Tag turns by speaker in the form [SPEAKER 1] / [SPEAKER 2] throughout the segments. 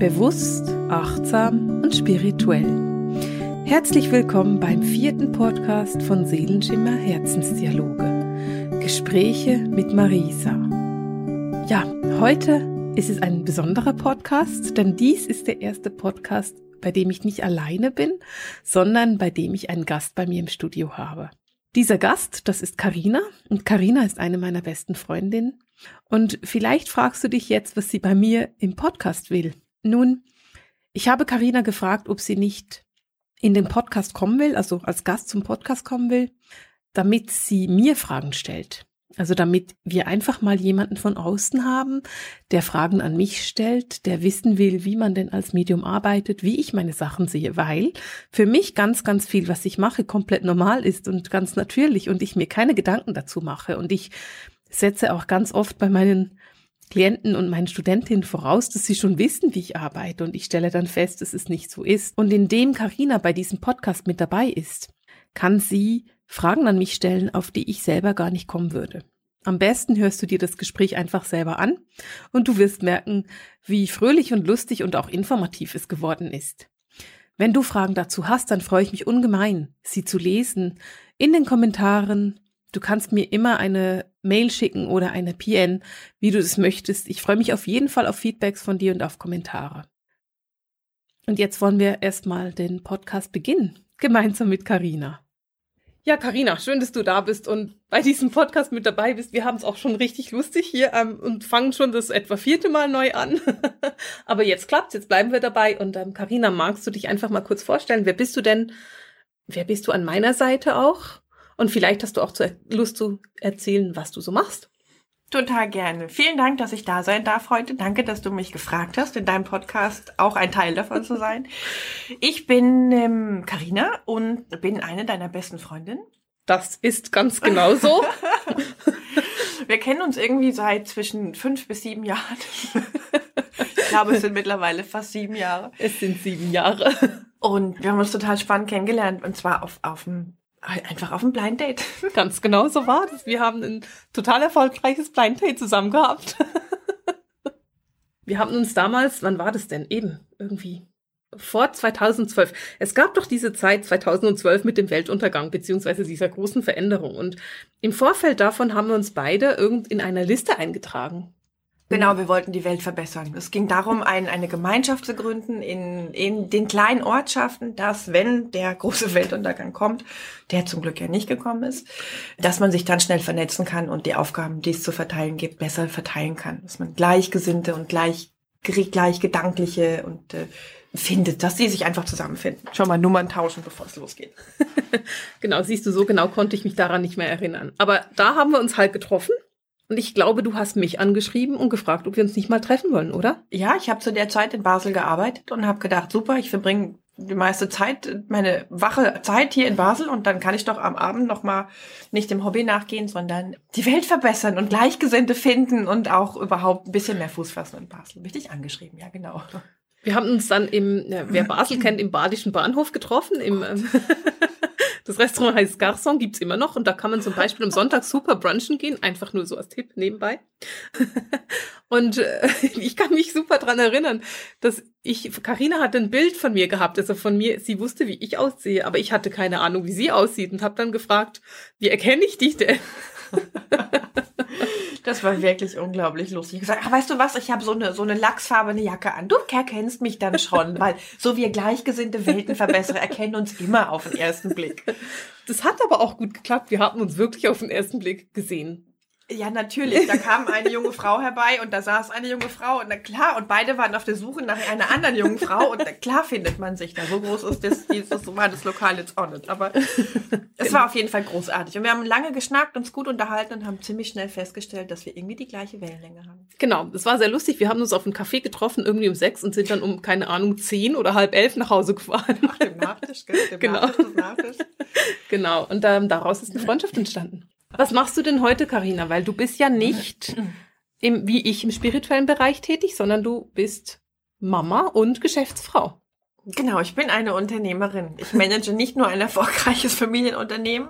[SPEAKER 1] Bewusst, achtsam und spirituell. Herzlich willkommen beim vierten Podcast von Seelenschimmer Herzensdialoge. Gespräche mit Marisa. Ja, heute ist es ein besonderer Podcast, denn dies ist der erste Podcast, bei dem ich nicht alleine bin, sondern bei dem ich einen Gast bei mir im Studio habe. Dieser Gast, das ist Karina und Karina ist eine meiner besten Freundinnen. Und vielleicht fragst du dich jetzt, was sie bei mir im Podcast will. Nun, ich habe Karina gefragt, ob sie nicht in den Podcast kommen will, also als Gast zum Podcast kommen will, damit sie mir Fragen stellt. Also damit wir einfach mal jemanden von außen haben, der Fragen an mich stellt, der wissen will, wie man denn als Medium arbeitet, wie ich meine Sachen sehe, weil für mich ganz, ganz viel, was ich mache, komplett normal ist und ganz natürlich und ich mir keine Gedanken dazu mache. Und ich setze auch ganz oft bei meinen Klienten und meinen Studentinnen voraus, dass sie schon wissen, wie ich arbeite und ich stelle dann fest, dass es nicht so ist. Und indem Karina bei diesem Podcast mit dabei ist, kann sie Fragen an mich stellen, auf die ich selber gar nicht kommen würde. Am besten hörst du dir das Gespräch einfach selber an und du wirst merken, wie fröhlich und lustig und auch informativ es geworden ist. Wenn du Fragen dazu hast, dann freue ich mich ungemein, sie zu lesen in den Kommentaren. Du kannst mir immer eine Mail schicken oder eine PN, wie du es möchtest. Ich freue mich auf jeden Fall auf Feedbacks von dir und auf Kommentare. Und jetzt wollen wir erstmal den Podcast beginnen, gemeinsam mit Karina. Ja, Karina, schön, dass du da bist und bei diesem Podcast mit dabei bist. Wir haben es auch schon richtig lustig hier ähm, und fangen schon das etwa vierte Mal neu an. Aber jetzt klappt's, jetzt bleiben wir dabei. Und ähm, Karina, magst du dich einfach mal kurz vorstellen? Wer bist du denn? Wer bist du an meiner Seite auch? Und vielleicht hast du auch Lust zu erzählen, was du so machst.
[SPEAKER 2] Total gerne. Vielen Dank, dass ich da sein darf heute. Danke, dass du mich gefragt hast, in deinem Podcast auch ein Teil davon zu sein. Ich bin ähm, Carina und bin eine deiner besten Freundinnen.
[SPEAKER 1] Das ist ganz genau so.
[SPEAKER 2] Wir kennen uns irgendwie seit zwischen fünf bis sieben Jahren. Ich glaube, es sind mittlerweile fast sieben Jahre.
[SPEAKER 1] Es sind sieben Jahre.
[SPEAKER 2] Und wir haben uns total spannend kennengelernt und zwar auf, auf dem Einfach auf ein Blind Date.
[SPEAKER 1] Ganz genau so war das. Wir haben ein total erfolgreiches Blind Date zusammen gehabt. Wir haben uns damals, wann war das denn? Eben, irgendwie vor 2012. Es gab doch diese Zeit 2012 mit dem Weltuntergang beziehungsweise dieser großen Veränderung. Und im Vorfeld davon haben wir uns beide irgend in einer Liste eingetragen.
[SPEAKER 2] Genau, wir wollten die Welt verbessern. Es ging darum, ein, eine Gemeinschaft zu gründen in, in den kleinen Ortschaften, dass wenn der große Weltuntergang kommt, der zum Glück ja nicht gekommen ist, dass man sich dann schnell vernetzen kann und die Aufgaben, die es zu verteilen gibt, besser verteilen kann. Dass man Gleichgesinnte und gleich, gleich Gedankliche und äh, findet, dass die sich einfach zusammenfinden. Schon mal Nummern tauschen, bevor es losgeht.
[SPEAKER 1] genau, siehst du, so genau konnte ich mich daran nicht mehr erinnern. Aber da haben wir uns halt getroffen und ich glaube, du hast mich angeschrieben und gefragt, ob wir uns nicht mal treffen wollen, oder?
[SPEAKER 2] Ja, ich habe zu der Zeit in Basel gearbeitet und habe gedacht, super, ich verbringe die meiste Zeit, meine wache Zeit hier in Basel und dann kann ich doch am Abend noch mal nicht dem Hobby nachgehen, sondern die Welt verbessern und Gleichgesinnte finden und auch überhaupt ein bisschen mehr Fuß fassen in Basel. Richtig angeschrieben, ja genau.
[SPEAKER 1] Wir haben uns dann im, wer Basel kennt, im Badischen Bahnhof getroffen, im, ähm, Das Restaurant heißt Garçon, gibt's immer noch und da kann man zum Beispiel am Sonntag super brunchen gehen, einfach nur so als Tipp nebenbei. und äh, ich kann mich super dran erinnern, dass ich, Karina hatte ein Bild von mir gehabt, also von mir, sie wusste, wie ich aussehe, aber ich hatte keine Ahnung, wie sie aussieht und habe dann gefragt, wie erkenne ich dich denn?
[SPEAKER 2] Das war wirklich unglaublich lustig. Ich gesagt, ah, weißt du was, ich habe so eine, so eine lachsfarbene Jacke an. Du erkennst mich dann schon, weil so wir gleichgesinnte Weltenverbesserer erkennen uns immer auf den ersten Blick.
[SPEAKER 1] Das hat aber auch gut geklappt. Wir haben uns wirklich auf den ersten Blick gesehen.
[SPEAKER 2] Ja, natürlich. Da kam eine junge Frau herbei und da saß eine junge Frau und na klar, und beide waren auf der Suche nach einer anderen jungen Frau und na klar findet man sich da. So groß ist das, dieses, war das Lokal jetzt auch nicht. Aber es war auf jeden Fall großartig. Und wir haben lange geschnackt, uns gut unterhalten und haben ziemlich schnell festgestellt, dass wir irgendwie die gleiche Wellenlänge haben.
[SPEAKER 1] Genau, das war sehr lustig. Wir haben uns auf einen Café getroffen, irgendwie um sechs und sind dann um, keine Ahnung, zehn oder halb elf nach Hause gefahren.
[SPEAKER 2] Ach, dem Nachtisch, gell? Dem
[SPEAKER 1] genau. Nachtisch, Nachtisch. Genau, und ähm, daraus ist eine Freundschaft entstanden. Was machst du denn heute, Karina? Weil du bist ja nicht im, wie ich im spirituellen Bereich tätig, sondern du bist Mama und Geschäftsfrau.
[SPEAKER 2] Genau, ich bin eine Unternehmerin. Ich manage nicht nur ein erfolgreiches Familienunternehmen,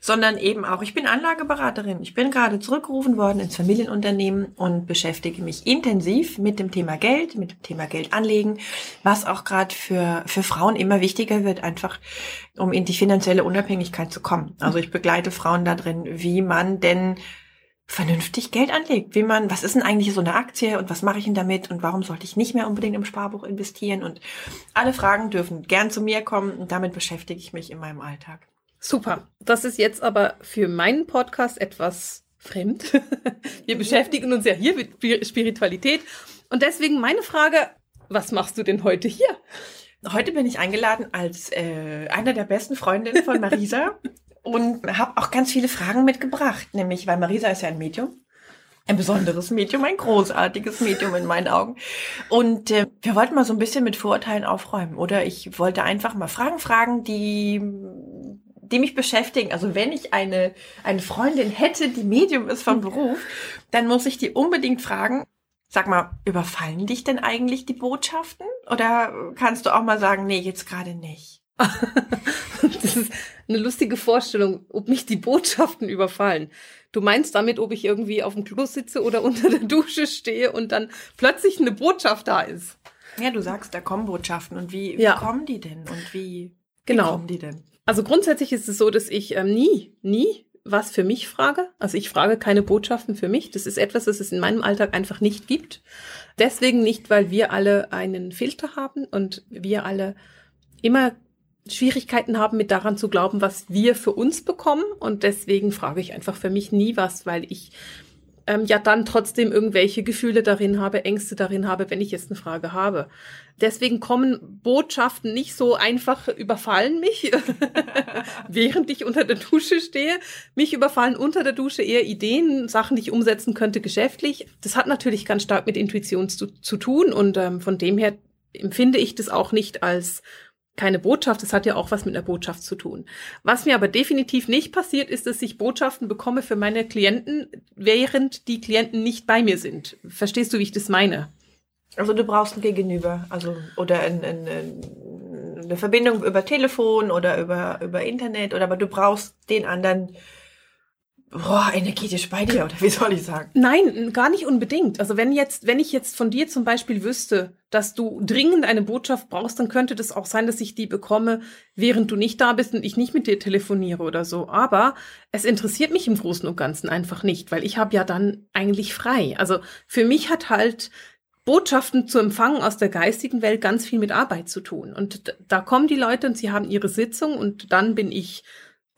[SPEAKER 2] sondern eben auch, ich bin Anlageberaterin. Ich bin gerade zurückgerufen worden ins Familienunternehmen und beschäftige mich intensiv mit dem Thema Geld, mit dem Thema Geld anlegen, was auch gerade für, für Frauen immer wichtiger wird, einfach um in die finanzielle Unabhängigkeit zu kommen. Also ich begleite Frauen da drin, wie man denn vernünftig Geld anlegt. Wie man, was ist denn eigentlich so eine Aktie und was mache ich denn damit und warum sollte ich nicht mehr unbedingt im Sparbuch investieren? Und alle Fragen dürfen gern zu mir kommen und damit beschäftige ich mich in meinem Alltag.
[SPEAKER 1] Super. Das ist jetzt aber für meinen Podcast etwas fremd. Wir beschäftigen uns ja hier mit Spiritualität. Und deswegen meine Frage, was machst du denn heute hier?
[SPEAKER 2] Heute bin ich eingeladen als äh, einer der besten Freundinnen von Marisa und habe auch ganz viele Fragen mitgebracht, nämlich weil Marisa ist ja ein Medium. Ein besonderes Medium, ein großartiges Medium in meinen Augen. Und äh, wir wollten mal so ein bisschen mit Vorurteilen aufräumen. Oder ich wollte einfach mal Fragen fragen, die, die mich beschäftigen. Also wenn ich eine, eine Freundin hätte, die Medium ist vom Beruf, dann muss ich die unbedingt fragen, Sag mal, überfallen dich denn eigentlich die Botschaften? Oder kannst du auch mal sagen, nee, jetzt gerade nicht?
[SPEAKER 1] das ist eine lustige Vorstellung, ob mich die Botschaften überfallen. Du meinst damit, ob ich irgendwie auf dem Klo sitze oder unter der Dusche stehe und dann plötzlich eine Botschaft da ist.
[SPEAKER 2] Ja, du sagst, da kommen Botschaften. Und wie, wie ja. kommen die denn? Und wie,
[SPEAKER 1] genau.
[SPEAKER 2] wie kommen die denn?
[SPEAKER 1] Also grundsätzlich ist es so, dass ich ähm, nie, nie was für mich frage. Also ich frage keine Botschaften für mich. Das ist etwas, das es in meinem Alltag einfach nicht gibt. Deswegen nicht, weil wir alle einen Filter haben und wir alle immer Schwierigkeiten haben, mit daran zu glauben, was wir für uns bekommen. Und deswegen frage ich einfach für mich nie was, weil ich ähm, ja dann trotzdem irgendwelche Gefühle darin habe, Ängste darin habe, wenn ich jetzt eine Frage habe. Deswegen kommen Botschaften nicht so einfach überfallen mich, während ich unter der Dusche stehe. Mich überfallen unter der Dusche eher Ideen, Sachen, die ich umsetzen könnte geschäftlich. Das hat natürlich ganz stark mit Intuition zu, zu tun und ähm, von dem her empfinde ich das auch nicht als keine Botschaft, das hat ja auch was mit einer Botschaft zu tun. Was mir aber definitiv nicht passiert, ist, dass ich Botschaften bekomme für meine Klienten, während die Klienten nicht bei mir sind. Verstehst du, wie ich das meine?
[SPEAKER 2] Also du brauchst ein Gegenüber, also oder ein, ein, eine Verbindung über Telefon oder über, über Internet, oder aber du brauchst den anderen boah, energetisch bei dir, oder wie soll ich sagen?
[SPEAKER 1] Nein, gar nicht unbedingt. Also wenn jetzt, wenn ich jetzt von dir zum Beispiel wüsste, dass du dringend eine Botschaft brauchst, dann könnte das auch sein, dass ich die bekomme, während du nicht da bist und ich nicht mit dir telefoniere oder so. Aber es interessiert mich im Großen und Ganzen einfach nicht, weil ich habe ja dann eigentlich frei. Also für mich hat halt Botschaften zu empfangen aus der geistigen Welt ganz viel mit Arbeit zu tun. Und da kommen die Leute und sie haben ihre Sitzung und dann bin ich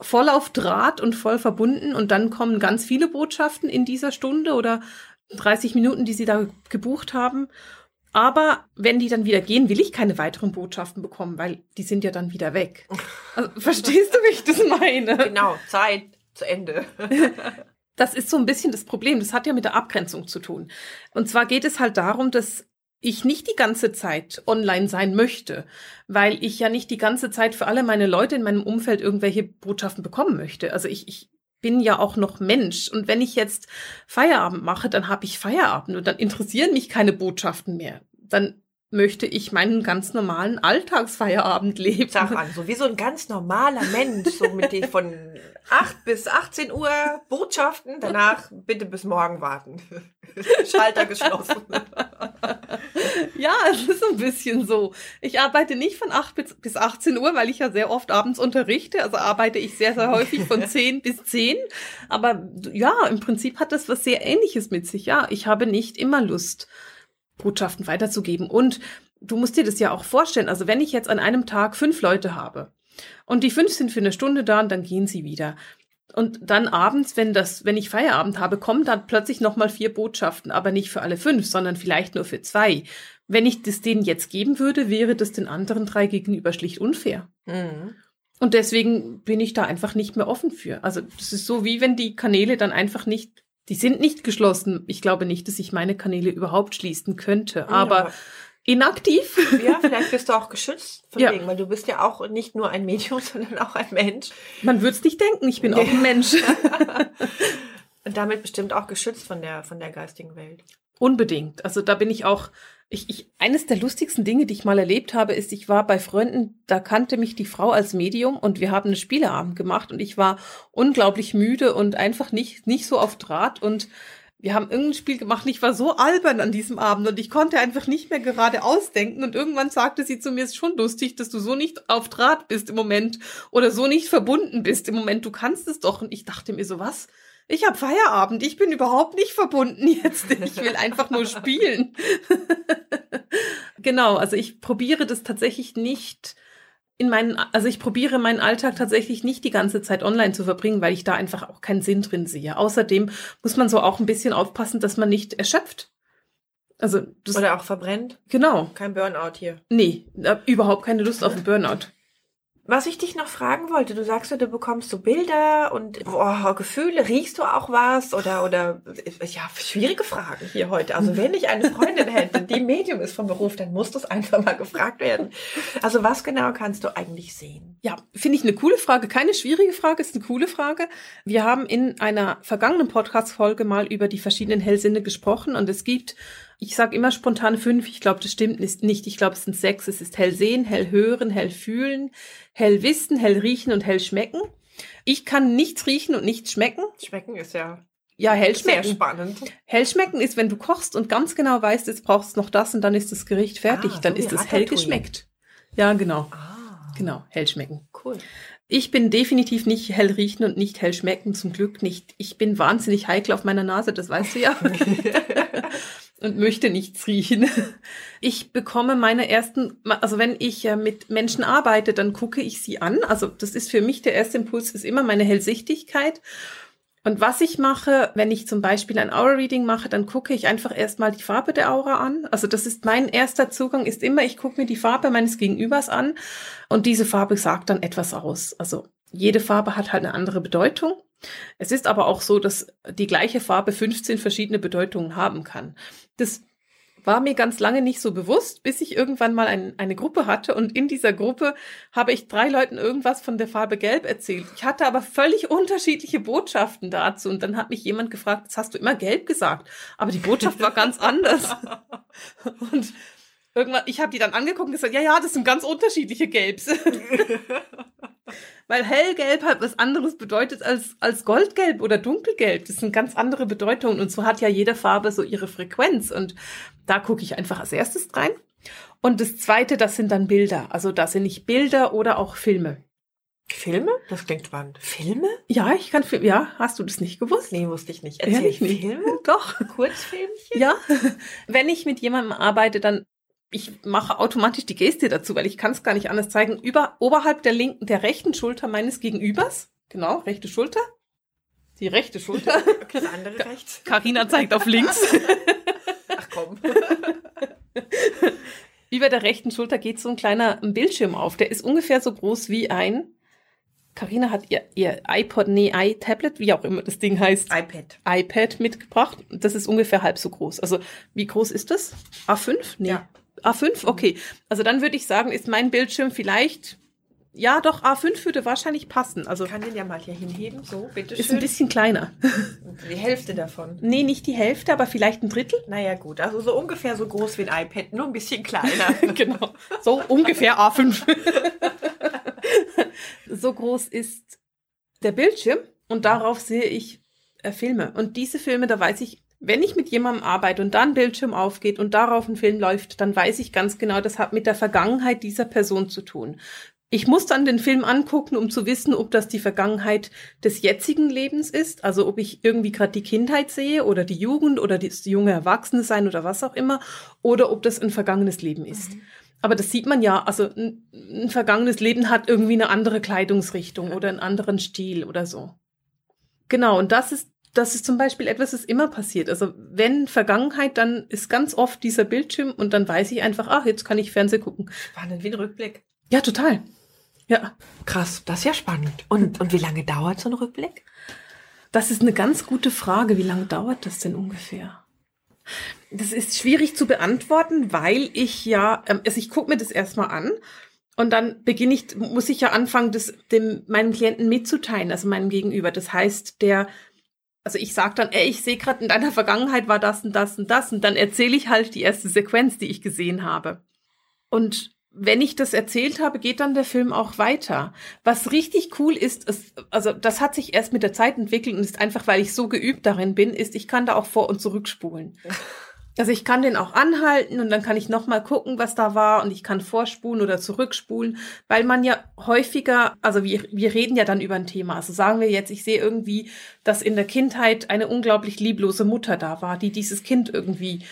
[SPEAKER 1] voll auf Draht und voll verbunden und dann kommen ganz viele Botschaften in dieser Stunde oder 30 Minuten, die sie da gebucht haben. Aber wenn die dann wieder gehen, will ich keine weiteren Botschaften bekommen, weil die sind ja dann wieder weg. Also, verstehst du, wie ich das meine?
[SPEAKER 2] Genau, Zeit zu Ende.
[SPEAKER 1] Das ist so ein bisschen das Problem. Das hat ja mit der Abgrenzung zu tun. Und zwar geht es halt darum, dass ich nicht die ganze Zeit online sein möchte, weil ich ja nicht die ganze Zeit für alle meine Leute in meinem Umfeld irgendwelche Botschaften bekommen möchte. Also ich, ich bin ja auch noch Mensch. Und wenn ich jetzt Feierabend mache, dann habe ich Feierabend und dann interessieren mich keine Botschaften mehr. Dann möchte ich meinen ganz normalen Alltagsfeierabend leben.
[SPEAKER 2] Sag an, so wie so ein ganz normaler Mensch, so mit den von 8 bis 18 Uhr Botschaften, danach bitte bis morgen warten. Schalter geschlossen.
[SPEAKER 1] ja, es ist ein bisschen so. Ich arbeite nicht von 8 bis 18 Uhr, weil ich ja sehr oft abends unterrichte. Also arbeite ich sehr, sehr häufig von 10 bis 10. Aber ja, im Prinzip hat das was sehr Ähnliches mit sich. Ja, ich habe nicht immer Lust Botschaften weiterzugeben. Und du musst dir das ja auch vorstellen. Also wenn ich jetzt an einem Tag fünf Leute habe und die fünf sind für eine Stunde da und dann gehen sie wieder. Und dann abends, wenn das, wenn ich Feierabend habe, kommen dann plötzlich nochmal vier Botschaften, aber nicht für alle fünf, sondern vielleicht nur für zwei. Wenn ich das denen jetzt geben würde, wäre das den anderen drei gegenüber schlicht unfair. Mhm. Und deswegen bin ich da einfach nicht mehr offen für. Also das ist so, wie wenn die Kanäle dann einfach nicht die sind nicht geschlossen. Ich glaube nicht, dass ich meine Kanäle überhaupt schließen könnte. Aber ja. inaktiv.
[SPEAKER 2] Ja, vielleicht bist du auch geschützt von ja. Wegen, weil du bist ja auch nicht nur ein Medium, sondern auch ein Mensch.
[SPEAKER 1] Man würde es nicht denken, ich bin auch ein Mensch.
[SPEAKER 2] Und damit bestimmt auch geschützt von der, von der geistigen Welt.
[SPEAKER 1] Unbedingt. Also da bin ich auch Ich, ich, eines der lustigsten Dinge, die ich mal erlebt habe, ist, ich war bei Freunden, da kannte mich die Frau als Medium und wir haben einen Spieleabend gemacht und ich war unglaublich müde und einfach nicht, nicht so auf Draht und wir haben irgendein Spiel gemacht und ich war so albern an diesem Abend und ich konnte einfach nicht mehr gerade ausdenken und irgendwann sagte sie zu mir, es ist schon lustig, dass du so nicht auf Draht bist im Moment oder so nicht verbunden bist im Moment, du kannst es doch und ich dachte mir so, was? ich habe Feierabend, ich bin überhaupt nicht verbunden jetzt, ich will einfach nur spielen. genau, also ich probiere das tatsächlich nicht in meinen, also ich probiere meinen Alltag tatsächlich nicht die ganze Zeit online zu verbringen, weil ich da einfach auch keinen Sinn drin sehe. Außerdem muss man so auch ein bisschen aufpassen, dass man nicht erschöpft.
[SPEAKER 2] Also das, Oder auch verbrennt.
[SPEAKER 1] Genau.
[SPEAKER 2] Kein Burnout hier.
[SPEAKER 1] Nee, überhaupt keine Lust auf einen Burnout.
[SPEAKER 2] Was ich dich noch fragen wollte, du sagst ja, du bekommst so Bilder und oh, Gefühle, riechst du auch was oder oder ja, schwierige Fragen hier heute. Also wenn ich eine Freundin hätte, die Medium ist vom Beruf, dann muss das einfach mal gefragt werden. Also was genau kannst du eigentlich sehen?
[SPEAKER 1] Ja, finde ich eine coole Frage, keine schwierige Frage, ist eine coole Frage. Wir haben in einer vergangenen Podcast Folge mal über die verschiedenen Hellsinne gesprochen und es gibt ich sage immer spontan fünf, ich glaube, das stimmt nicht. Ich glaube, es sind sechs. Es ist hell sehen, hell hören, hell fühlen, hell wissen, hell riechen und hell schmecken. Ich kann nichts riechen und nichts schmecken.
[SPEAKER 2] Schmecken ist ja
[SPEAKER 1] ja, hell schmecken.
[SPEAKER 2] Sehr spannend.
[SPEAKER 1] Hell schmecken ist, wenn du kochst und ganz genau weißt, jetzt brauchst du noch das und dann ist das Gericht fertig, ah, dann so ist es hell geschmeckt. Ja, genau. Ah. Genau, hell schmecken.
[SPEAKER 2] Cool.
[SPEAKER 1] Ich bin definitiv nicht hell riechen und nicht hell schmecken, zum Glück nicht. Ich bin wahnsinnig heikel auf meiner Nase, das weißt du ja. und möchte nichts riechen. Ich bekomme meine ersten, also wenn ich mit Menschen arbeite, dann gucke ich sie an. Also das ist für mich der erste Impuls, ist immer meine Hellsichtigkeit. Und was ich mache, wenn ich zum Beispiel ein Aura-Reading mache, dann gucke ich einfach erstmal die Farbe der Aura an. Also das ist mein erster Zugang, ist immer, ich gucke mir die Farbe meines Gegenübers an und diese Farbe sagt dann etwas aus. Also jede Farbe hat halt eine andere Bedeutung. Es ist aber auch so, dass die gleiche Farbe 15 verschiedene Bedeutungen haben kann. Das war mir ganz lange nicht so bewusst, bis ich irgendwann mal ein, eine Gruppe hatte und in dieser Gruppe habe ich drei Leuten irgendwas von der Farbe Gelb erzählt. Ich hatte aber völlig unterschiedliche Botschaften dazu und dann hat mich jemand gefragt, jetzt hast du immer Gelb gesagt, aber die Botschaft war ganz anders. Und irgendwann, ich habe die dann angeguckt und gesagt, ja, ja, das sind ganz unterschiedliche Gelbs. Weil hellgelb halt was anderes bedeutet als, als goldgelb oder dunkelgelb. Das sind ganz andere Bedeutungen. Und so hat ja jede Farbe so ihre Frequenz. Und da gucke ich einfach als erstes rein. Und das zweite, das sind dann Bilder. Also da sind nicht Bilder oder auch Filme.
[SPEAKER 2] Filme? Das klingt spannend. Filme?
[SPEAKER 1] Ja, ich kann Filme. Ja, hast du das nicht gewusst?
[SPEAKER 2] Nee, wusste ich nicht. Erzähl Ehrlich
[SPEAKER 1] nicht. Filme?
[SPEAKER 2] Doch. Kurzfilmchen?
[SPEAKER 1] Ja. Wenn ich mit jemandem arbeite, dann ich mache automatisch die Geste dazu, weil ich kann es gar nicht anders zeigen. Über, oberhalb der linken, der rechten Schulter meines Gegenübers. Genau, rechte Schulter. Die rechte Schulter.
[SPEAKER 2] Das andere rechts.
[SPEAKER 1] Carina zeigt auf links.
[SPEAKER 2] Ach komm.
[SPEAKER 1] Über der rechten Schulter geht so ein kleiner Bildschirm auf. Der ist ungefähr so groß wie ein. Carina hat ihr, ihr iPod, nee, iTablet, wie auch immer das Ding heißt.
[SPEAKER 2] iPad.
[SPEAKER 1] iPad mitgebracht. Das ist ungefähr halb so groß. Also, wie groß ist das? A5?
[SPEAKER 2] Nee. Ja.
[SPEAKER 1] A5, okay. Also dann würde ich sagen, ist mein Bildschirm vielleicht, ja doch, A5 würde wahrscheinlich passen. Also
[SPEAKER 2] ich kann den ja mal hier hinheben, so,
[SPEAKER 1] bitte schön. Ist ein bisschen kleiner.
[SPEAKER 2] Die Hälfte davon.
[SPEAKER 1] Nee, nicht die Hälfte, aber vielleicht ein Drittel.
[SPEAKER 2] Naja gut, also so ungefähr so groß wie ein iPad, nur ein bisschen kleiner.
[SPEAKER 1] genau, so ungefähr A5. so groß ist der Bildschirm und darauf sehe ich äh, Filme. Und diese Filme, da weiß ich wenn ich mit jemandem arbeite und dann Bildschirm aufgeht und darauf ein Film läuft, dann weiß ich ganz genau, das hat mit der Vergangenheit dieser Person zu tun. Ich muss dann den Film angucken, um zu wissen, ob das die Vergangenheit des jetzigen Lebens ist, also ob ich irgendwie gerade die Kindheit sehe oder die Jugend oder das junge Erwachsene sein oder was auch immer, oder ob das ein vergangenes Leben ist. Mhm. Aber das sieht man ja, also ein, ein vergangenes Leben hat irgendwie eine andere Kleidungsrichtung oder einen anderen Stil oder so. Genau, und das ist das ist zum Beispiel etwas, das immer passiert. Also wenn Vergangenheit, dann ist ganz oft dieser Bildschirm und dann weiß ich einfach, ach, jetzt kann ich Fernsehen gucken.
[SPEAKER 2] Spannend, wie ein Rückblick.
[SPEAKER 1] Ja, total. Ja.
[SPEAKER 2] Krass, das ist ja spannend. Und, und wie lange dauert so ein Rückblick?
[SPEAKER 1] Das ist eine ganz gute Frage. Wie lange dauert das denn ungefähr? Das ist schwierig zu beantworten, weil ich ja, ähm, also ich gucke mir das erstmal an und dann beginne ich, muss ich ja anfangen, das dem meinem Klienten mitzuteilen, also meinem Gegenüber. Das heißt, der also ich sag dann, ey, ich sehe gerade in deiner Vergangenheit war das und das und das und dann erzähle ich halt die erste Sequenz, die ich gesehen habe. Und wenn ich das erzählt habe, geht dann der Film auch weiter. Was richtig cool ist, ist, also das hat sich erst mit der Zeit entwickelt und ist einfach, weil ich so geübt darin bin, ist, ich kann da auch vor und zurückspulen. Also ich kann den auch anhalten und dann kann ich noch mal gucken, was da war und ich kann vorspulen oder zurückspulen, weil man ja häufiger, also wir, wir reden ja dann über ein Thema. Also sagen wir jetzt, ich sehe irgendwie, dass in der Kindheit eine unglaublich lieblose Mutter da war, die dieses Kind irgendwie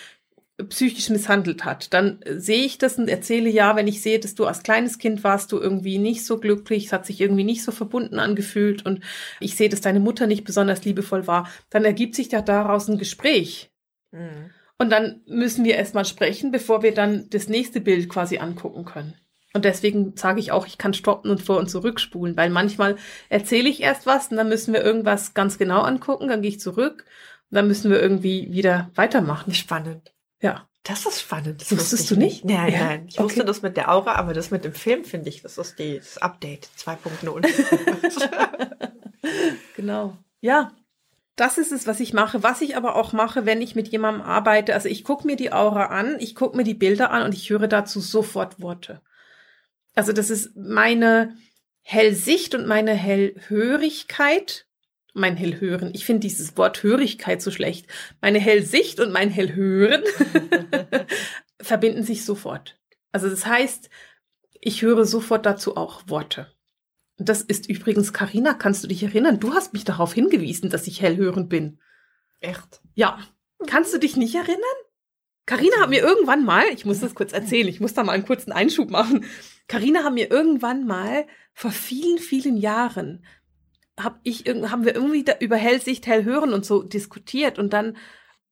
[SPEAKER 1] psychisch misshandelt hat, dann sehe ich das und erzähle ja, wenn ich sehe, dass du als kleines Kind warst, du irgendwie nicht so glücklich, es hat sich irgendwie nicht so verbunden angefühlt und ich sehe, dass deine Mutter nicht besonders liebevoll war, dann ergibt sich ja daraus ein Gespräch. Mhm. Und dann müssen wir erstmal sprechen, bevor wir dann das nächste Bild quasi angucken können. Und deswegen sage ich auch, ich kann stoppen und vor und zurückspulen, weil manchmal erzähle ich erst was und dann müssen wir irgendwas ganz genau angucken, dann gehe ich zurück und dann müssen wir irgendwie wieder weitermachen.
[SPEAKER 2] Spannend.
[SPEAKER 1] Ja.
[SPEAKER 2] Das ist spannend. Das
[SPEAKER 1] Wusstest du nicht?
[SPEAKER 2] Nein, ja. nein. Ich okay. wusste das mit der Aura, aber das mit dem Film finde ich, das ist die, das Update 2.0.
[SPEAKER 1] genau. Ja, das ist es, was ich mache. Was ich aber auch mache, wenn ich mit jemandem arbeite, also ich gucke mir die Aura an, ich gucke mir die Bilder an und ich höre dazu sofort Worte. Also das ist meine Hellsicht und meine Hellhörigkeit, mein Hellhören. Ich finde dieses Wort Hörigkeit so schlecht. Meine Hellsicht und mein Hellhören verbinden sich sofort. Also das heißt, ich höre sofort dazu auch Worte. Das ist übrigens, Karina, kannst du dich erinnern? Du hast mich darauf hingewiesen, dass ich hellhörend bin.
[SPEAKER 2] Echt?
[SPEAKER 1] Ja. Kannst du dich nicht erinnern? Karina hat mir irgendwann mal, ich muss das kurz erzählen, ich muss da mal einen kurzen Einschub machen. Karina hat mir irgendwann mal vor vielen, vielen Jahren hab ich haben wir irgendwie da über Hellsicht, Hellhören und so diskutiert und dann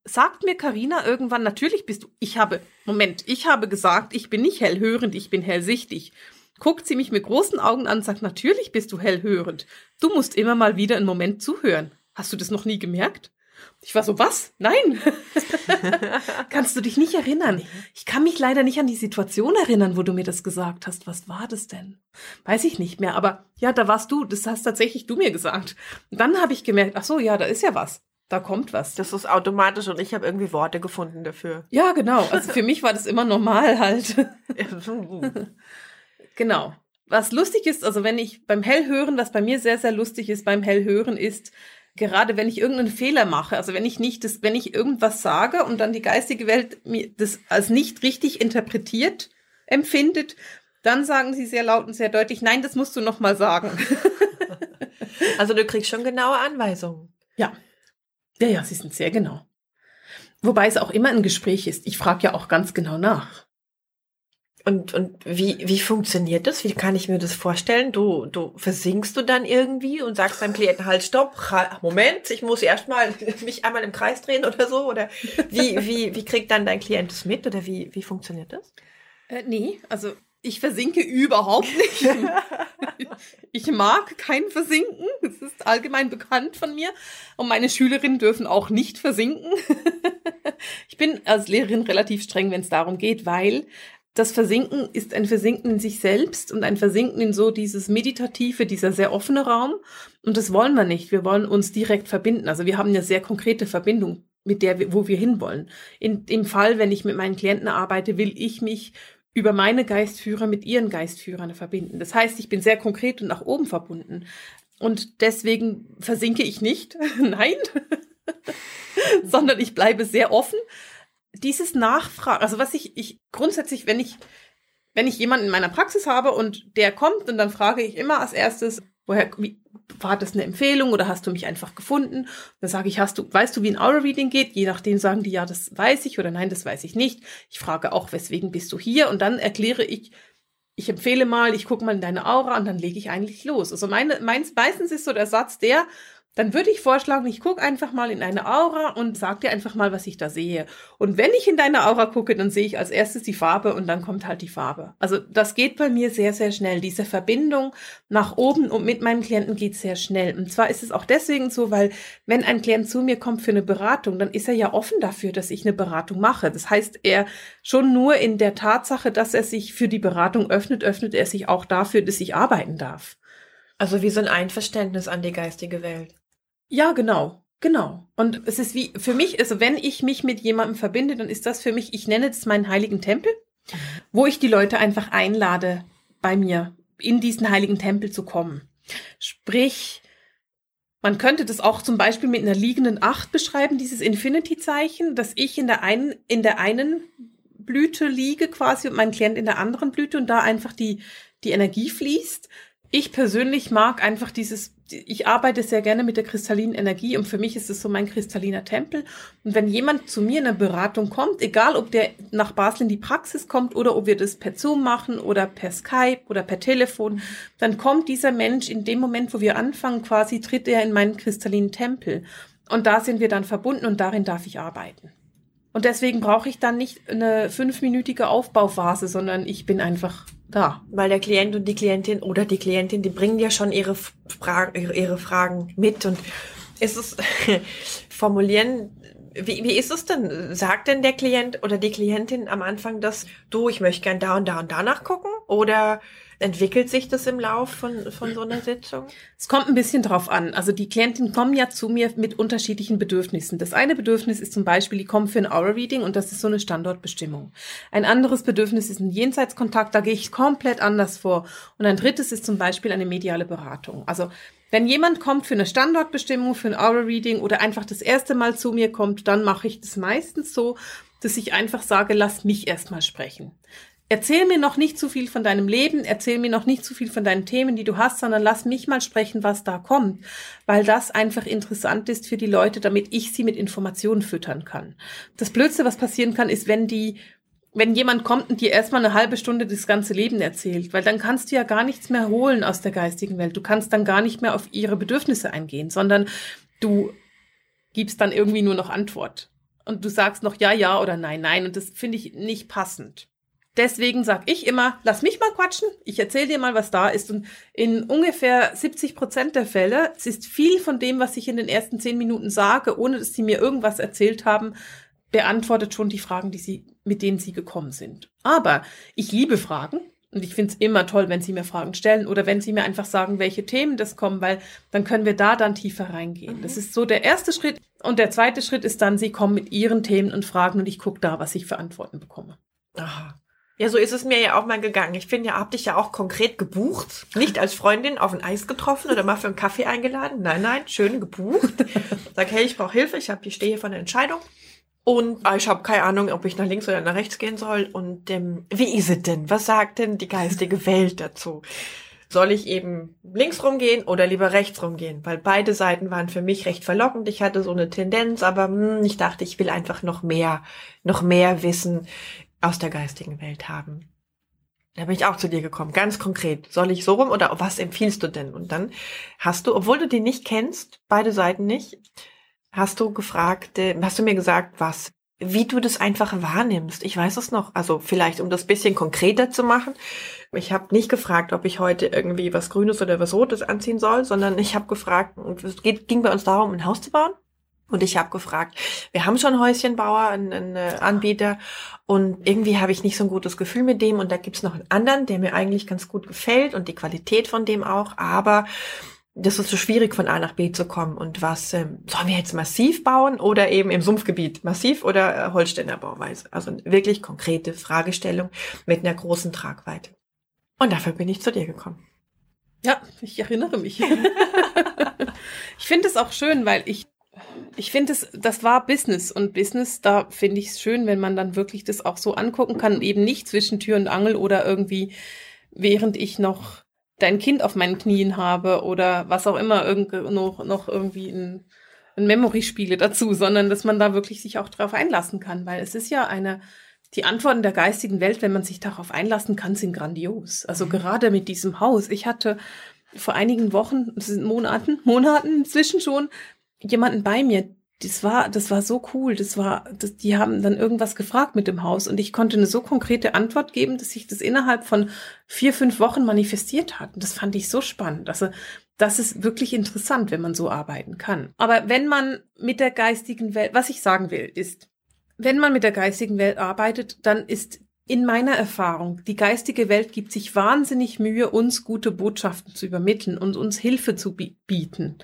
[SPEAKER 1] sagt mir Karina irgendwann, natürlich bist du, ich habe, Moment, ich habe gesagt, ich bin nicht hellhörend, ich bin hellsichtig guckt sie mich mit großen Augen an und sagt, natürlich bist du hellhörend. Du musst immer mal wieder einen Moment zuhören. Hast du das noch nie gemerkt? Ich war so, was? Nein. Kannst du dich nicht erinnern? Ich kann mich leider nicht an die Situation erinnern, wo du mir das gesagt hast. Was war das denn? Weiß ich nicht mehr. Aber ja, da warst du. Das hast tatsächlich du mir gesagt. Und dann habe ich gemerkt, ach so, ja, da ist ja was. Da kommt was.
[SPEAKER 2] Das ist automatisch und ich habe irgendwie Worte gefunden dafür.
[SPEAKER 1] Ja, genau. Also für mich war das immer normal halt. Genau. Was lustig ist, also wenn ich beim Hellhören, was bei mir sehr, sehr lustig ist beim Hellhören, ist, gerade wenn ich irgendeinen Fehler mache, also wenn ich nicht das, wenn ich irgendwas sage und dann die geistige Welt mir das als nicht richtig interpretiert empfindet, dann sagen sie sehr laut und sehr deutlich, nein, das musst du noch mal sagen.
[SPEAKER 2] also du kriegst schon genaue Anweisungen.
[SPEAKER 1] Ja. Ja, ja, sie sind sehr genau. Wobei es auch immer ein Gespräch ist. Ich frage ja auch ganz genau nach.
[SPEAKER 2] Und, und wie, wie funktioniert das? Wie kann ich mir das vorstellen? Du, du versinkst du dann irgendwie und sagst deinem Klienten halt, stopp, Moment, ich muss erstmal mich einmal im Kreis drehen oder so? Oder wie, wie, wie kriegt dann dein Klient das mit? Oder wie, wie funktioniert das?
[SPEAKER 1] Äh, nee, also ich versinke überhaupt nicht. ich mag kein Versinken. Das ist allgemein bekannt von mir. Und meine Schülerinnen dürfen auch nicht versinken. ich bin als Lehrerin relativ streng, wenn es darum geht, weil das Versinken ist ein Versinken in sich selbst und ein Versinken in so dieses Meditative, dieser sehr offene Raum. Und das wollen wir nicht. Wir wollen uns direkt verbinden. Also wir haben eine sehr konkrete Verbindung, mit der wir, wo wir hinwollen. In dem Fall, wenn ich mit meinen Klienten arbeite, will ich mich über meine Geistführer mit ihren Geistführern verbinden. Das heißt, ich bin sehr konkret und nach oben verbunden. Und deswegen versinke ich nicht. Nein. sondern ich bleibe sehr offen dieses Nachfragen, also was ich, ich grundsätzlich, wenn ich, wenn ich jemanden in meiner Praxis habe und der kommt und dann frage ich immer als erstes, woher, wie, war das eine Empfehlung oder hast du mich einfach gefunden? Dann sage ich, hast du, weißt du, wie ein Aura Reading geht? Je nachdem sagen die, ja, das weiß ich oder nein, das weiß ich nicht. Ich frage auch, weswegen bist du hier? Und dann erkläre ich, ich empfehle mal, ich gucke mal in deine Aura und dann lege ich eigentlich los. Also meine, meins, meistens ist so der Satz der, dann würde ich vorschlagen, ich gucke einfach mal in eine Aura und sag dir einfach mal, was ich da sehe. Und wenn ich in deine Aura gucke, dann sehe ich als erstes die Farbe und dann kommt halt die Farbe. Also das geht bei mir sehr, sehr schnell. Diese Verbindung nach oben und mit meinem Klienten geht sehr schnell. Und zwar ist es auch deswegen so, weil wenn ein Klient zu mir kommt für eine Beratung, dann ist er ja offen dafür, dass ich eine Beratung mache. Das heißt, er schon nur in der Tatsache, dass er sich für die Beratung öffnet, öffnet er sich auch dafür, dass ich arbeiten darf.
[SPEAKER 2] Also wie so ein Einverständnis an die geistige Welt.
[SPEAKER 1] Ja, genau. Genau. Und es ist wie, für mich, also wenn ich mich mit jemandem verbinde, dann ist das für mich, ich nenne es meinen heiligen Tempel, wo ich die Leute einfach einlade, bei mir in diesen heiligen Tempel zu kommen. Sprich, man könnte das auch zum Beispiel mit einer liegenden Acht beschreiben, dieses Infinity-Zeichen, dass ich in der einen, in der einen Blüte liege quasi und mein Klient in der anderen Blüte und da einfach die, die Energie fließt. Ich persönlich mag einfach dieses ich arbeite sehr gerne mit der kristallinen Energie und für mich ist es so mein kristalliner Tempel. Und wenn jemand zu mir in eine Beratung kommt, egal ob der nach Basel in die Praxis kommt oder ob wir das per Zoom machen oder per Skype oder per Telefon, dann kommt dieser Mensch in dem Moment, wo wir anfangen, quasi tritt er in meinen kristallinen Tempel. Und da sind wir dann verbunden und darin darf ich arbeiten. Und deswegen brauche ich dann nicht eine fünfminütige Aufbauphase, sondern ich bin einfach da.
[SPEAKER 2] Weil der Klient und die Klientin oder die Klientin, die bringen ja schon ihre, Fra ihre Fragen mit und ist es formulieren, wie, wie ist es denn? Sagt denn der Klient oder die Klientin am Anfang, dass du, ich möchte gern da und da und da nachgucken? Oder Entwickelt sich das im Lauf von, von so einer Sitzung?
[SPEAKER 1] Es kommt ein bisschen drauf an. Also die Klienten kommen ja zu mir mit unterschiedlichen Bedürfnissen. Das eine Bedürfnis ist zum Beispiel, die kommen für ein Aura-Reading und das ist so eine Standortbestimmung. Ein anderes Bedürfnis ist ein Jenseitskontakt, da gehe ich komplett anders vor. Und ein drittes ist zum Beispiel eine mediale Beratung. Also wenn jemand kommt für eine Standortbestimmung, für ein Aura-Reading oder einfach das erste Mal zu mir kommt, dann mache ich das meistens so, dass ich einfach sage, lass mich erstmal sprechen erzähl mir noch nicht zu viel von deinem Leben, erzähl mir noch nicht zu viel von deinen Themen, die du hast, sondern lass mich mal sprechen, was da kommt, weil das einfach interessant ist für die Leute, damit ich sie mit Informationen füttern kann. Das Blödste, was passieren kann, ist, wenn die wenn jemand kommt und dir erstmal eine halbe Stunde das ganze Leben erzählt, weil dann kannst du ja gar nichts mehr holen aus der geistigen Welt. Du kannst dann gar nicht mehr auf ihre Bedürfnisse eingehen, sondern du gibst dann irgendwie nur noch Antwort. Und du sagst noch ja, ja oder nein, nein. Und das finde ich nicht passend. Deswegen sage ich immer, lass mich mal quatschen, ich erzähle dir mal, was da ist. Und in ungefähr 70 Prozent der Fälle es ist viel von dem, was ich in den ersten zehn Minuten sage, ohne dass sie mir irgendwas erzählt haben, beantwortet schon die Fragen, die sie, mit denen sie gekommen sind. Aber ich liebe Fragen. Und ich finde es immer toll, wenn Sie mir Fragen stellen oder wenn Sie mir einfach sagen, welche Themen das kommen, weil dann können wir da dann tiefer reingehen. Mhm. Das ist so der erste Schritt. Und der zweite Schritt ist dann, Sie kommen mit Ihren Themen und Fragen und ich gucke da, was ich für Antworten bekomme.
[SPEAKER 2] Aha. Ja, so ist es mir ja auch mal gegangen. Ich finde ja, hab dich ja auch konkret gebucht. Nicht als Freundin auf ein Eis getroffen oder mal für einen Kaffee eingeladen. Nein, nein, schön gebucht. Sag, hey, ich brauche Hilfe, ich hab, ich stehe hier vor einer Entscheidung. Und ah, ich habe keine Ahnung, ob ich nach links oder nach rechts gehen soll. Und ähm, wie ist es denn? Was sagt denn die geistige Welt dazu? Soll ich eben links rumgehen oder lieber rechts rumgehen? Weil beide Seiten waren für mich recht verlockend. Ich hatte so eine Tendenz, aber hm, ich dachte, ich will einfach noch mehr, noch mehr wissen aus der geistigen Welt haben. Da bin ich auch zu dir gekommen, ganz konkret. Soll ich so rum oder was empfiehlst du denn? Und dann hast du, obwohl du die nicht kennst, beide Seiten nicht, hast du gefragt, hast du mir gesagt, was, wie du das einfach wahrnimmst. Ich weiß es noch. Also vielleicht, um das bisschen konkreter zu machen. Ich habe nicht gefragt, ob ich heute irgendwie was Grünes oder was Rotes anziehen soll, sondern ich habe gefragt, und es ging bei uns darum, ein Haus zu bauen. Und ich habe gefragt, wir haben schon Häuschenbauer, einen, einen äh, Anbieter, und irgendwie habe ich nicht so ein gutes Gefühl mit dem. Und da gibt's noch einen anderen, der mir eigentlich ganz gut gefällt und die Qualität von dem auch. Aber das ist so schwierig, von A nach B zu kommen. Und was ähm, sollen wir jetzt massiv bauen oder eben im Sumpfgebiet? Massiv oder äh, Holsteiner Bauweise? Also wirklich konkrete Fragestellung mit einer großen Tragweite. Und dafür bin ich zu dir gekommen.
[SPEAKER 1] Ja, ich erinnere mich. ich finde es auch schön, weil ich ich finde es, das war Business und Business, da finde ich es schön, wenn man dann wirklich das auch so angucken kann, eben nicht zwischen Tür und Angel oder irgendwie, während ich noch dein Kind auf meinen Knien habe oder was auch immer irgend, noch, noch irgendwie ein, ein Memory spiele dazu, sondern dass man da wirklich sich auch drauf einlassen kann, weil es ist ja eine, die Antworten der geistigen Welt, wenn man sich darauf einlassen kann, sind grandios. Also mhm. gerade mit diesem Haus. Ich hatte vor einigen Wochen, Monaten, Monaten inzwischen schon jemanden bei mir, das war, das war so cool. Das war, das, die haben dann irgendwas gefragt mit dem Haus und ich konnte eine so konkrete Antwort geben, dass sich das innerhalb von vier, fünf Wochen manifestiert hat. Und das fand ich so spannend. Also, das ist wirklich interessant, wenn man so arbeiten kann. Aber wenn man mit der geistigen Welt, was ich sagen will, ist, wenn man mit der geistigen Welt arbeitet, dann ist in meiner Erfahrung, die geistige Welt gibt sich wahnsinnig Mühe, uns gute Botschaften zu übermitteln und uns Hilfe zu bieten.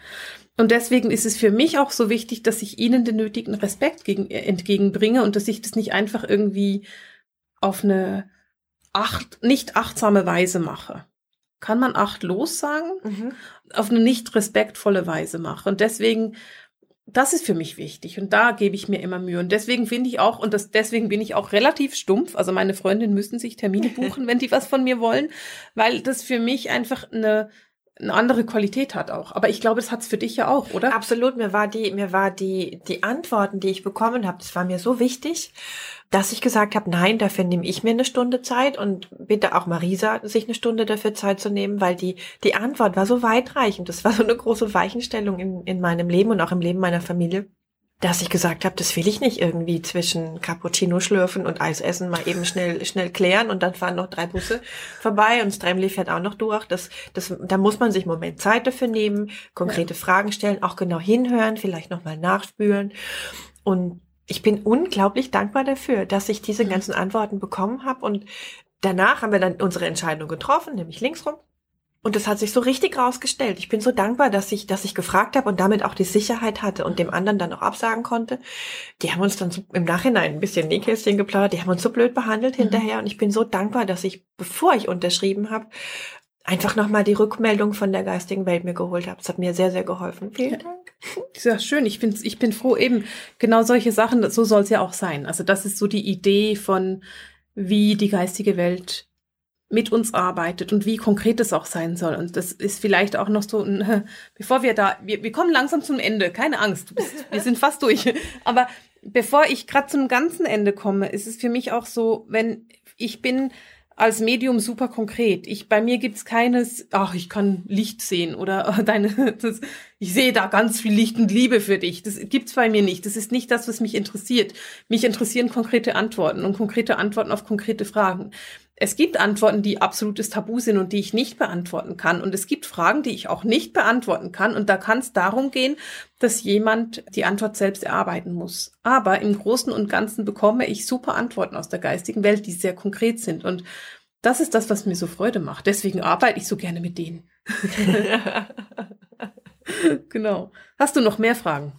[SPEAKER 1] Und deswegen ist es für mich auch so wichtig, dass ich ihnen den nötigen Respekt gegen, entgegenbringe und dass ich das nicht einfach irgendwie auf eine acht, nicht achtsame Weise mache. Kann man achtlos sagen? Mhm. Auf eine nicht respektvolle Weise mache. Und deswegen das ist für mich wichtig und da gebe ich mir immer Mühe. Und deswegen finde ich auch, und das, deswegen bin ich auch relativ stumpf. Also meine Freundinnen müssen sich Termine buchen, wenn die was von mir wollen, weil das für mich einfach eine, eine andere Qualität hat auch. Aber ich glaube, das hat's für dich ja auch, oder?
[SPEAKER 2] Absolut. Mir war die, mir war die, die Antworten, die ich bekommen habe, das war mir so wichtig dass ich gesagt habe, nein, dafür nehme ich mir eine Stunde Zeit und bitte auch Marisa, sich eine Stunde dafür Zeit zu nehmen, weil die, die Antwort war so weitreichend. Das war so eine große Weichenstellung in, in meinem Leben und auch im Leben meiner Familie, dass ich gesagt habe, das will ich nicht irgendwie zwischen Cappuccino schlürfen und Eis essen mal eben schnell, schnell klären und dann fahren noch drei Busse vorbei und Stremli fährt auch noch durch. Das, das, da muss man sich einen Moment Zeit dafür nehmen, konkrete ja. Fragen stellen, auch genau hinhören, vielleicht nochmal nachspüren. Und ich bin unglaublich dankbar dafür, dass ich diese mhm. ganzen Antworten bekommen habe. Und danach haben wir dann unsere Entscheidung getroffen, nämlich linksrum. Und das hat sich so richtig rausgestellt. Ich bin so dankbar, dass ich, dass ich gefragt habe und damit auch die Sicherheit hatte und dem anderen dann auch absagen konnte. Die haben uns dann so im Nachhinein ein bisschen Nähkästchen geplaudert. Die haben uns so blöd behandelt mhm. hinterher. Und ich bin so dankbar, dass ich, bevor ich unterschrieben habe, einfach nochmal die Rückmeldung von der geistigen Welt mir geholt habe. Das hat mir sehr, sehr geholfen. Vielen Dank.
[SPEAKER 1] Ja, schön. Ich, find's, ich bin froh, eben genau solche Sachen, so soll es ja auch sein. Also das ist so die Idee von, wie die geistige Welt mit uns arbeitet und wie konkret es auch sein soll. Und das ist vielleicht auch noch so, ein, bevor wir da, wir, wir kommen langsam zum Ende, keine Angst, bist, wir sind fast durch. Aber bevor ich gerade zum ganzen Ende komme, ist es für mich auch so, wenn ich bin als Medium super konkret. Ich, bei mir gibt's keines, ach, ich kann Licht sehen oder deine, das, ich sehe da ganz viel Licht und Liebe für dich. Das gibt's bei mir nicht. Das ist nicht das, was mich interessiert. Mich interessieren konkrete Antworten und konkrete Antworten auf konkrete Fragen. Es gibt Antworten, die absolutes Tabu sind und die ich nicht beantworten kann. Und es gibt Fragen, die ich auch nicht beantworten kann. Und da kann es darum gehen, dass jemand die Antwort selbst erarbeiten muss. Aber im Großen und Ganzen bekomme ich super Antworten aus der geistigen Welt, die sehr konkret sind. Und das ist das, was mir so Freude macht. Deswegen arbeite ich so gerne mit denen. genau. Hast du noch mehr Fragen?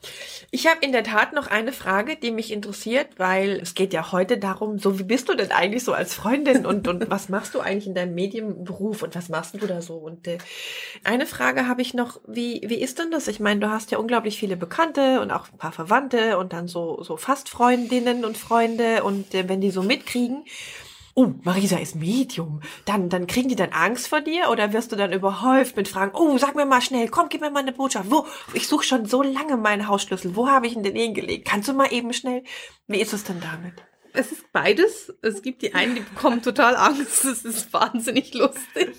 [SPEAKER 2] Ich habe in der Tat noch eine Frage, die mich interessiert, weil es geht ja heute darum, so wie bist du denn eigentlich so als Freundin und, und was machst du eigentlich in deinem Medienberuf und was machst du da so? Und äh, eine Frage habe ich noch, wie, wie ist denn das? Ich meine, du hast ja unglaublich viele Bekannte und auch ein paar Verwandte und dann so, so fast Freundinnen und Freunde und äh, wenn die so mitkriegen, oh, Marisa ist Medium, dann, dann kriegen die dann Angst vor dir oder wirst du dann überhäuft mit Fragen, oh, sag mir mal schnell, komm, gib mir mal eine Botschaft, wo, ich suche schon so lange meinen Hausschlüssel, wo habe ich ihn denn hingelegt? Kannst du mal eben schnell? Wie ist es denn damit?
[SPEAKER 1] Es ist beides. Es gibt die einen, die bekommen total Angst. Das ist wahnsinnig lustig.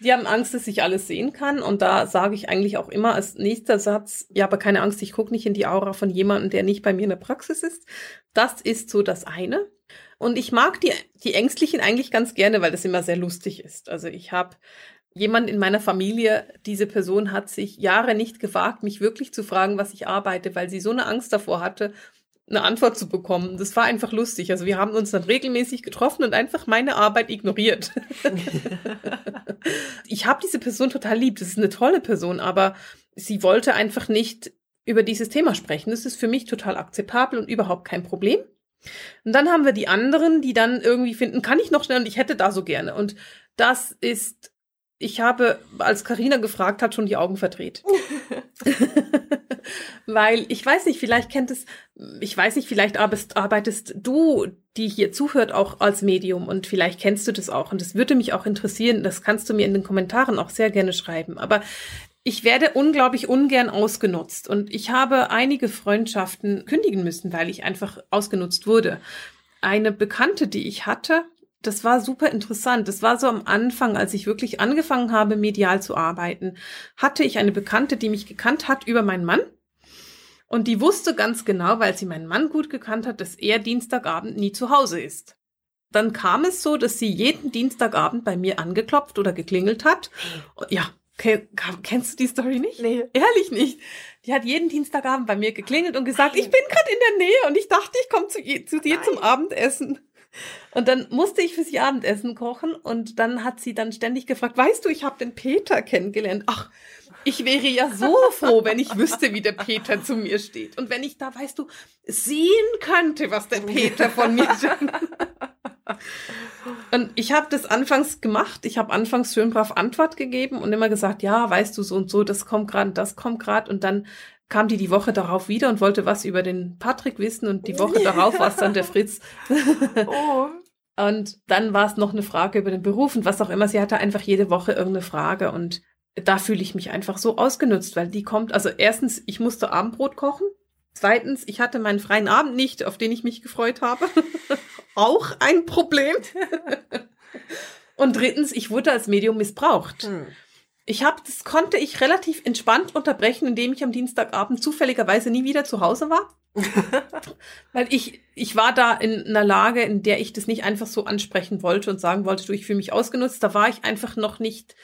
[SPEAKER 1] Die haben Angst, dass ich alles sehen kann. Und da sage ich eigentlich auch immer als nächster Satz, ja, aber keine Angst, ich gucke nicht in die Aura von jemandem, der nicht bei mir in der Praxis ist. Das ist so das eine. Und ich mag die, die Ängstlichen eigentlich ganz gerne, weil das immer sehr lustig ist. Also ich habe jemand in meiner Familie, diese Person hat sich Jahre nicht gewagt, mich wirklich zu fragen, was ich arbeite, weil sie so eine Angst davor hatte, eine Antwort zu bekommen. Das war einfach lustig. Also wir haben uns dann regelmäßig getroffen und einfach meine Arbeit ignoriert. ich habe diese Person total lieb. Das ist eine tolle Person, aber sie wollte einfach nicht über dieses Thema sprechen. Das ist für mich total akzeptabel und überhaupt kein Problem. Und dann haben wir die anderen, die dann irgendwie finden, kann ich noch schnell und ich hätte da so gerne. Und das ist, ich habe, als Karina gefragt hat, schon die Augen verdreht. Weil ich weiß nicht, vielleicht kennt es, ich weiß nicht, vielleicht arbeitest du, die hier zuhört, auch als Medium und vielleicht kennst du das auch. Und das würde mich auch interessieren. Das kannst du mir in den Kommentaren auch sehr gerne schreiben. Aber ich werde unglaublich ungern ausgenutzt und ich habe einige Freundschaften kündigen müssen, weil ich einfach ausgenutzt wurde. Eine Bekannte, die ich hatte, das war super interessant. Das war so am Anfang, als ich wirklich angefangen habe, medial zu arbeiten, hatte ich eine Bekannte, die mich gekannt hat über meinen Mann. Und die wusste ganz genau, weil sie meinen Mann gut gekannt hat, dass er Dienstagabend nie zu Hause ist. Dann kam es so, dass sie jeden Dienstagabend bei mir angeklopft oder geklingelt hat. Ja, Kennst du die Story nicht?
[SPEAKER 2] Nee.
[SPEAKER 1] Ehrlich nicht. Die hat jeden Dienstagabend bei mir geklingelt und gesagt, ich bin gerade in der Nähe und ich dachte, ich komme zu, zu, dir Nein. zum Abendessen. Und dann musste ich für sie Abendessen kochen und dann hat sie dann ständig gefragt, weißt du, ich habe den Peter kennengelernt. Ach, ich wäre ja so froh, wenn ich wüsste, wie der Peter zu mir steht. Und wenn ich da, weißt du, sehen könnte, was der Peter von mir denkt. Und ich habe das anfangs gemacht. Ich habe anfangs schön brav Antwort gegeben und immer gesagt, ja, weißt du so und so, das kommt gerade, das kommt gerade. Und dann kam die die Woche darauf wieder und wollte was über den Patrick wissen und die Woche darauf war es dann der Fritz. oh. Und dann war es noch eine Frage über den Beruf und was auch immer. Sie hatte einfach jede Woche irgendeine Frage und da fühle ich mich einfach so ausgenutzt, weil die kommt, also erstens, ich musste Abendbrot kochen. Zweitens, ich hatte meinen freien Abend nicht, auf den ich mich gefreut habe. auch ein Problem. und drittens, ich wurde als Medium missbraucht. Hm. Ich habe, das konnte ich relativ entspannt unterbrechen, indem ich am Dienstagabend zufälligerweise nie wieder zu Hause war. Weil ich, ich war da in einer Lage, in der ich das nicht einfach so ansprechen wollte und sagen wollte, du, ich fühle mich ausgenutzt. Da war ich einfach noch nicht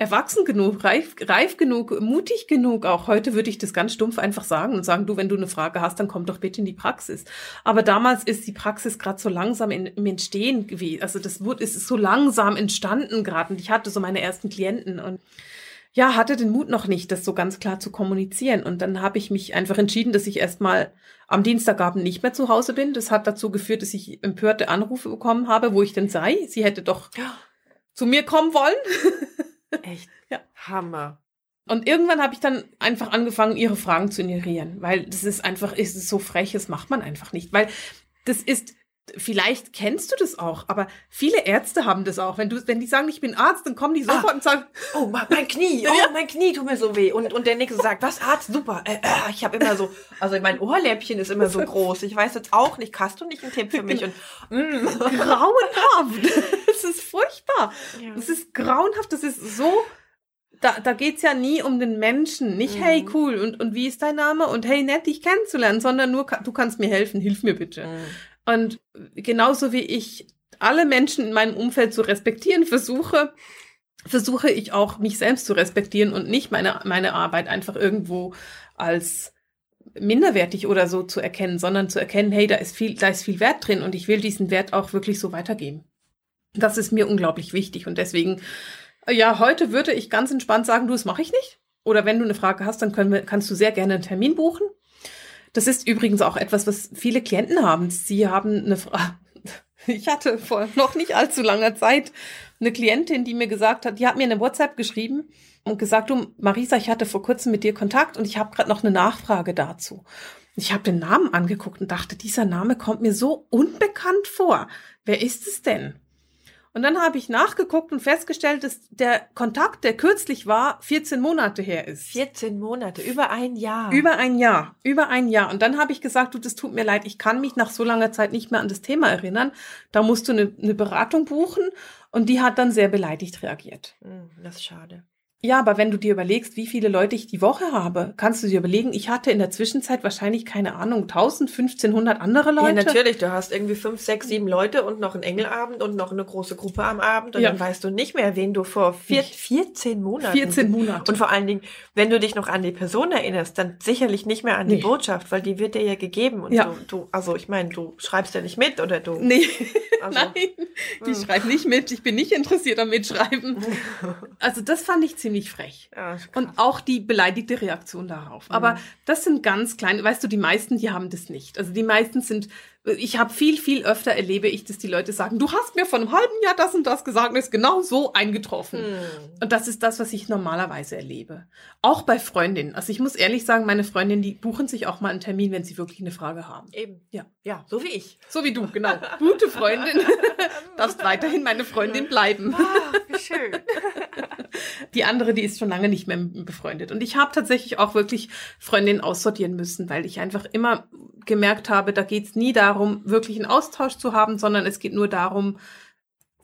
[SPEAKER 1] erwachsen genug, reif, reif genug, mutig genug. Auch heute würde ich das ganz stumpf einfach sagen und sagen, du, wenn du eine Frage hast, dann komm doch bitte in die Praxis. Aber damals ist die Praxis gerade so langsam in, im Entstehen gewesen. Also das wurde, ist so langsam entstanden gerade. Und ich hatte so meine ersten Klienten und ja, hatte den Mut noch nicht, das so ganz klar zu kommunizieren. Und dann habe ich mich einfach entschieden, dass ich erstmal am Dienstagabend nicht mehr zu Hause bin. Das hat dazu geführt, dass ich empörte Anrufe bekommen habe, wo ich denn sei. Sie hätte doch zu mir kommen wollen.
[SPEAKER 2] Echt? ja. Hammer.
[SPEAKER 1] Und irgendwann habe ich dann einfach angefangen, ihre Fragen zu ignorieren, weil das ist einfach, ist es so frech, das macht man einfach nicht, weil das ist, vielleicht kennst du das auch, aber viele Ärzte haben das auch. Wenn du, wenn die sagen, ich bin Arzt, dann kommen die sofort ah. und sagen,
[SPEAKER 2] oh mein Knie, oh mein Knie tut mir so weh. Und und der nächste sagt, was Arzt, super. Äh, äh, ich habe immer so, also mein Ohrläppchen ist immer so groß. Ich weiß jetzt auch nicht, hast du nicht einen Tipp für mich? Und
[SPEAKER 1] mm. grauenhaft. Es ist furchtbar. Es ja. ist grauenhaft. Das ist so da, da geht's ja nie um den Menschen. Nicht, mhm. hey, cool, und, und wie ist dein Name? Und hey, nett, dich kennenzulernen, sondern nur, du kannst mir helfen, hilf mir bitte. Mhm. Und genauso wie ich alle Menschen in meinem Umfeld zu respektieren versuche, versuche ich auch mich selbst zu respektieren und nicht meine, meine Arbeit einfach irgendwo als minderwertig oder so zu erkennen, sondern zu erkennen, hey, da ist viel, da ist viel Wert drin und ich will diesen Wert auch wirklich so weitergeben. Das ist mir unglaublich wichtig und deswegen, ja, heute würde ich ganz entspannt sagen, du, das mache ich nicht. Oder wenn du eine Frage hast, dann können wir, kannst du sehr gerne einen Termin buchen. Das ist übrigens auch etwas, was viele Klienten haben. Sie haben eine Frage. Ich hatte vor noch nicht allzu langer Zeit eine Klientin, die mir gesagt hat, die hat mir eine WhatsApp geschrieben und gesagt, du Marisa, ich hatte vor kurzem mit dir Kontakt und ich habe gerade noch eine Nachfrage dazu. Ich habe den Namen angeguckt und dachte, dieser Name kommt mir so unbekannt vor. Wer ist es denn? Und dann habe ich nachgeguckt und festgestellt, dass der Kontakt, der kürzlich war, 14 Monate her ist.
[SPEAKER 2] 14 Monate, über ein Jahr.
[SPEAKER 1] Über ein Jahr, über ein Jahr. Und dann habe ich gesagt, du, das tut mir leid, ich kann mich nach so langer Zeit nicht mehr an das Thema erinnern. Da musst du eine, eine Beratung buchen. Und die hat dann sehr beleidigt reagiert.
[SPEAKER 2] Hm, das ist schade.
[SPEAKER 1] Ja, aber wenn du dir überlegst, wie viele Leute ich die Woche habe, kannst du dir überlegen, ich hatte in der Zwischenzeit wahrscheinlich, keine Ahnung, 1000, 1500 andere Leute.
[SPEAKER 2] Ja, natürlich. Du hast irgendwie fünf, sechs, sieben Leute und noch einen Engelabend und noch eine große Gruppe am Abend und ja. dann weißt du nicht mehr, wen du vor vier, 14 Monaten.
[SPEAKER 1] 14 Monate.
[SPEAKER 2] Und vor allen Dingen, wenn du dich noch an die Person erinnerst, dann sicherlich nicht mehr an die nee. Botschaft, weil die wird dir ja gegeben und ja. Du, du, also ich meine, du schreibst ja nicht mit oder du.
[SPEAKER 1] Nee. Also, Nein, die hm. schreibt nicht mit. Ich bin nicht interessiert am Mitschreiben. Also das fand ich ziemlich ziemlich frech. Ja, und auch die beleidigte Reaktion darauf. Mhm. Aber das sind ganz kleine, weißt du, die meisten, die haben das nicht. Also die meisten sind ich habe viel, viel öfter erlebe ich, dass die Leute sagen, du hast mir vor einem halben Jahr das und das gesagt und ist genau so eingetroffen. Hm. Und das ist das, was ich normalerweise erlebe. Auch bei Freundinnen. Also ich muss ehrlich sagen, meine Freundinnen, die buchen sich auch mal einen Termin, wenn sie wirklich eine Frage haben.
[SPEAKER 2] Eben. Ja. Ja, so wie ich.
[SPEAKER 1] So wie du, genau. Gute Freundin. Darfst weiterhin meine Freundin bleiben.
[SPEAKER 2] Ah, wie schön.
[SPEAKER 1] Die andere, die ist schon lange nicht mehr befreundet. Und ich habe tatsächlich auch wirklich Freundinnen aussortieren müssen, weil ich einfach immer gemerkt habe, da geht es nie darum, wirklich einen Austausch zu haben, sondern es geht nur darum,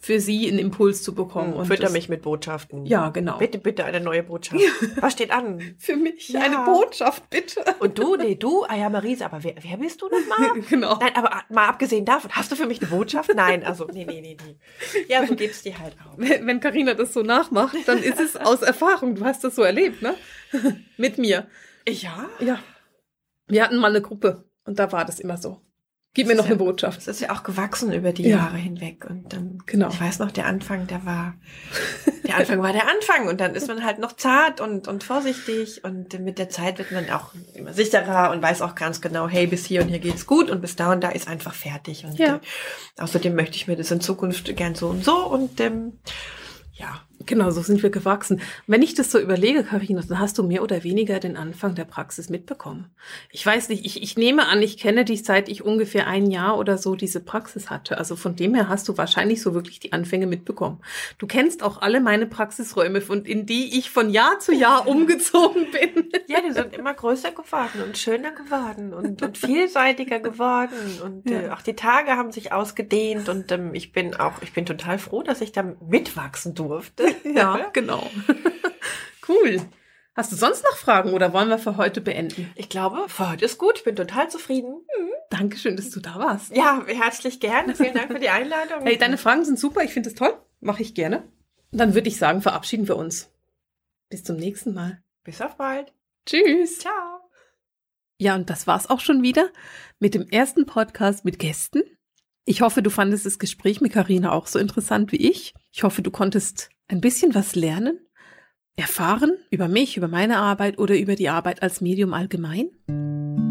[SPEAKER 1] für sie einen Impuls zu bekommen.
[SPEAKER 2] Hm, und fütter mich mit Botschaften.
[SPEAKER 1] Ja, genau.
[SPEAKER 2] Bitte, bitte eine neue Botschaft. Was steht an?
[SPEAKER 1] Für mich ja. eine Botschaft, bitte.
[SPEAKER 2] Und du, nee, du, ah ja, Marise, aber wer, wer bist du nochmal? genau. Nein, aber mal abgesehen davon, hast du für mich eine Botschaft? Nein, also, nee, nee, nee, nee. Ja, so gibst die halt auch.
[SPEAKER 1] Wenn Karina das so nachmacht, dann ist es aus Erfahrung. Du hast das so erlebt, ne? mit mir.
[SPEAKER 2] Ja?
[SPEAKER 1] Ja. Wir hatten mal eine Gruppe und da war das immer so. Gib mir
[SPEAKER 2] Das
[SPEAKER 1] noch eine
[SPEAKER 2] ja-
[SPEAKER 1] Botschaft.
[SPEAKER 2] Es ist ja auch gewachsen über die
[SPEAKER 1] Ja.
[SPEAKER 2] Jahre hinweg. Und ähm,
[SPEAKER 1] Genau.
[SPEAKER 2] ich weiß noch, der Anfang, der war, der Anfang war der Anfang. Und dann ist man halt noch zart und, und vorsichtig. Und mit der Zeit wird man auch immer sicherer und weiß auch ganz genau, hey, bis hier und hier geht's gut und bis da und da ist einfach fertig. Und
[SPEAKER 1] Ja.
[SPEAKER 2] äh, außerdem möchte ich mir das in Zukunft gern so und so. Und ähm, ja,
[SPEAKER 1] Genau, so sind wir gewachsen. Wenn ich das so überlege, Karina, dann hast du mehr oder weniger den Anfang der Praxis mitbekommen. Ich weiß nicht, ich, ich nehme an, ich kenne dich seit ich ungefähr ein Jahr oder so diese Praxis hatte. Also von dem her hast du wahrscheinlich so wirklich die Anfänge mitbekommen. Du kennst auch alle meine Praxisräume, von, in die ich von Jahr zu Jahr umgezogen bin.
[SPEAKER 2] Ja, die sind immer größer geworden und schöner geworden und, und vielseitiger geworden und äh,
[SPEAKER 1] Ja.
[SPEAKER 2] auch die Tage haben sich ausgedehnt und ähm, ich bin auch, ich bin total froh, dass ich da mitwachsen durfte.
[SPEAKER 1] Ja, genau. cool. Hast du sonst noch Fragen oder wollen wir für heute beenden?
[SPEAKER 2] Ich glaube, für heute ist gut. Ich bin total zufrieden.
[SPEAKER 1] Dankeschön, dass du da warst.
[SPEAKER 2] Ja, herzlich gerne. Vielen Dank für die Einladung.
[SPEAKER 1] Hey, deine Fragen sind super. Ich finde es toll. Mache ich gerne. Dann würde ich sagen, verabschieden wir uns. Bis zum nächsten Mal.
[SPEAKER 2] Bis auf bald.
[SPEAKER 1] Tschüss.
[SPEAKER 2] Ciao.
[SPEAKER 1] Ja, und das war's auch schon wieder mit dem ersten Podcast mit Gästen. Ich hoffe, du fandest das Gespräch mit Karina auch so interessant wie ich. Ich hoffe, du konntest ein bisschen was lernen, erfahren über mich, über meine Arbeit oder über die Arbeit als Medium allgemein.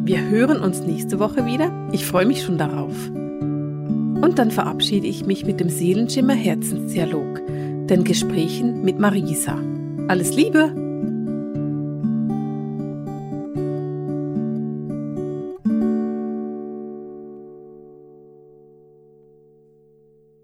[SPEAKER 1] Wir hören uns nächste Woche wieder. Ich freue mich schon darauf. Und dann verabschiede ich mich mit dem Seelenschimmer Herzensdialog, den Gesprächen mit Marisa. Alles Liebe!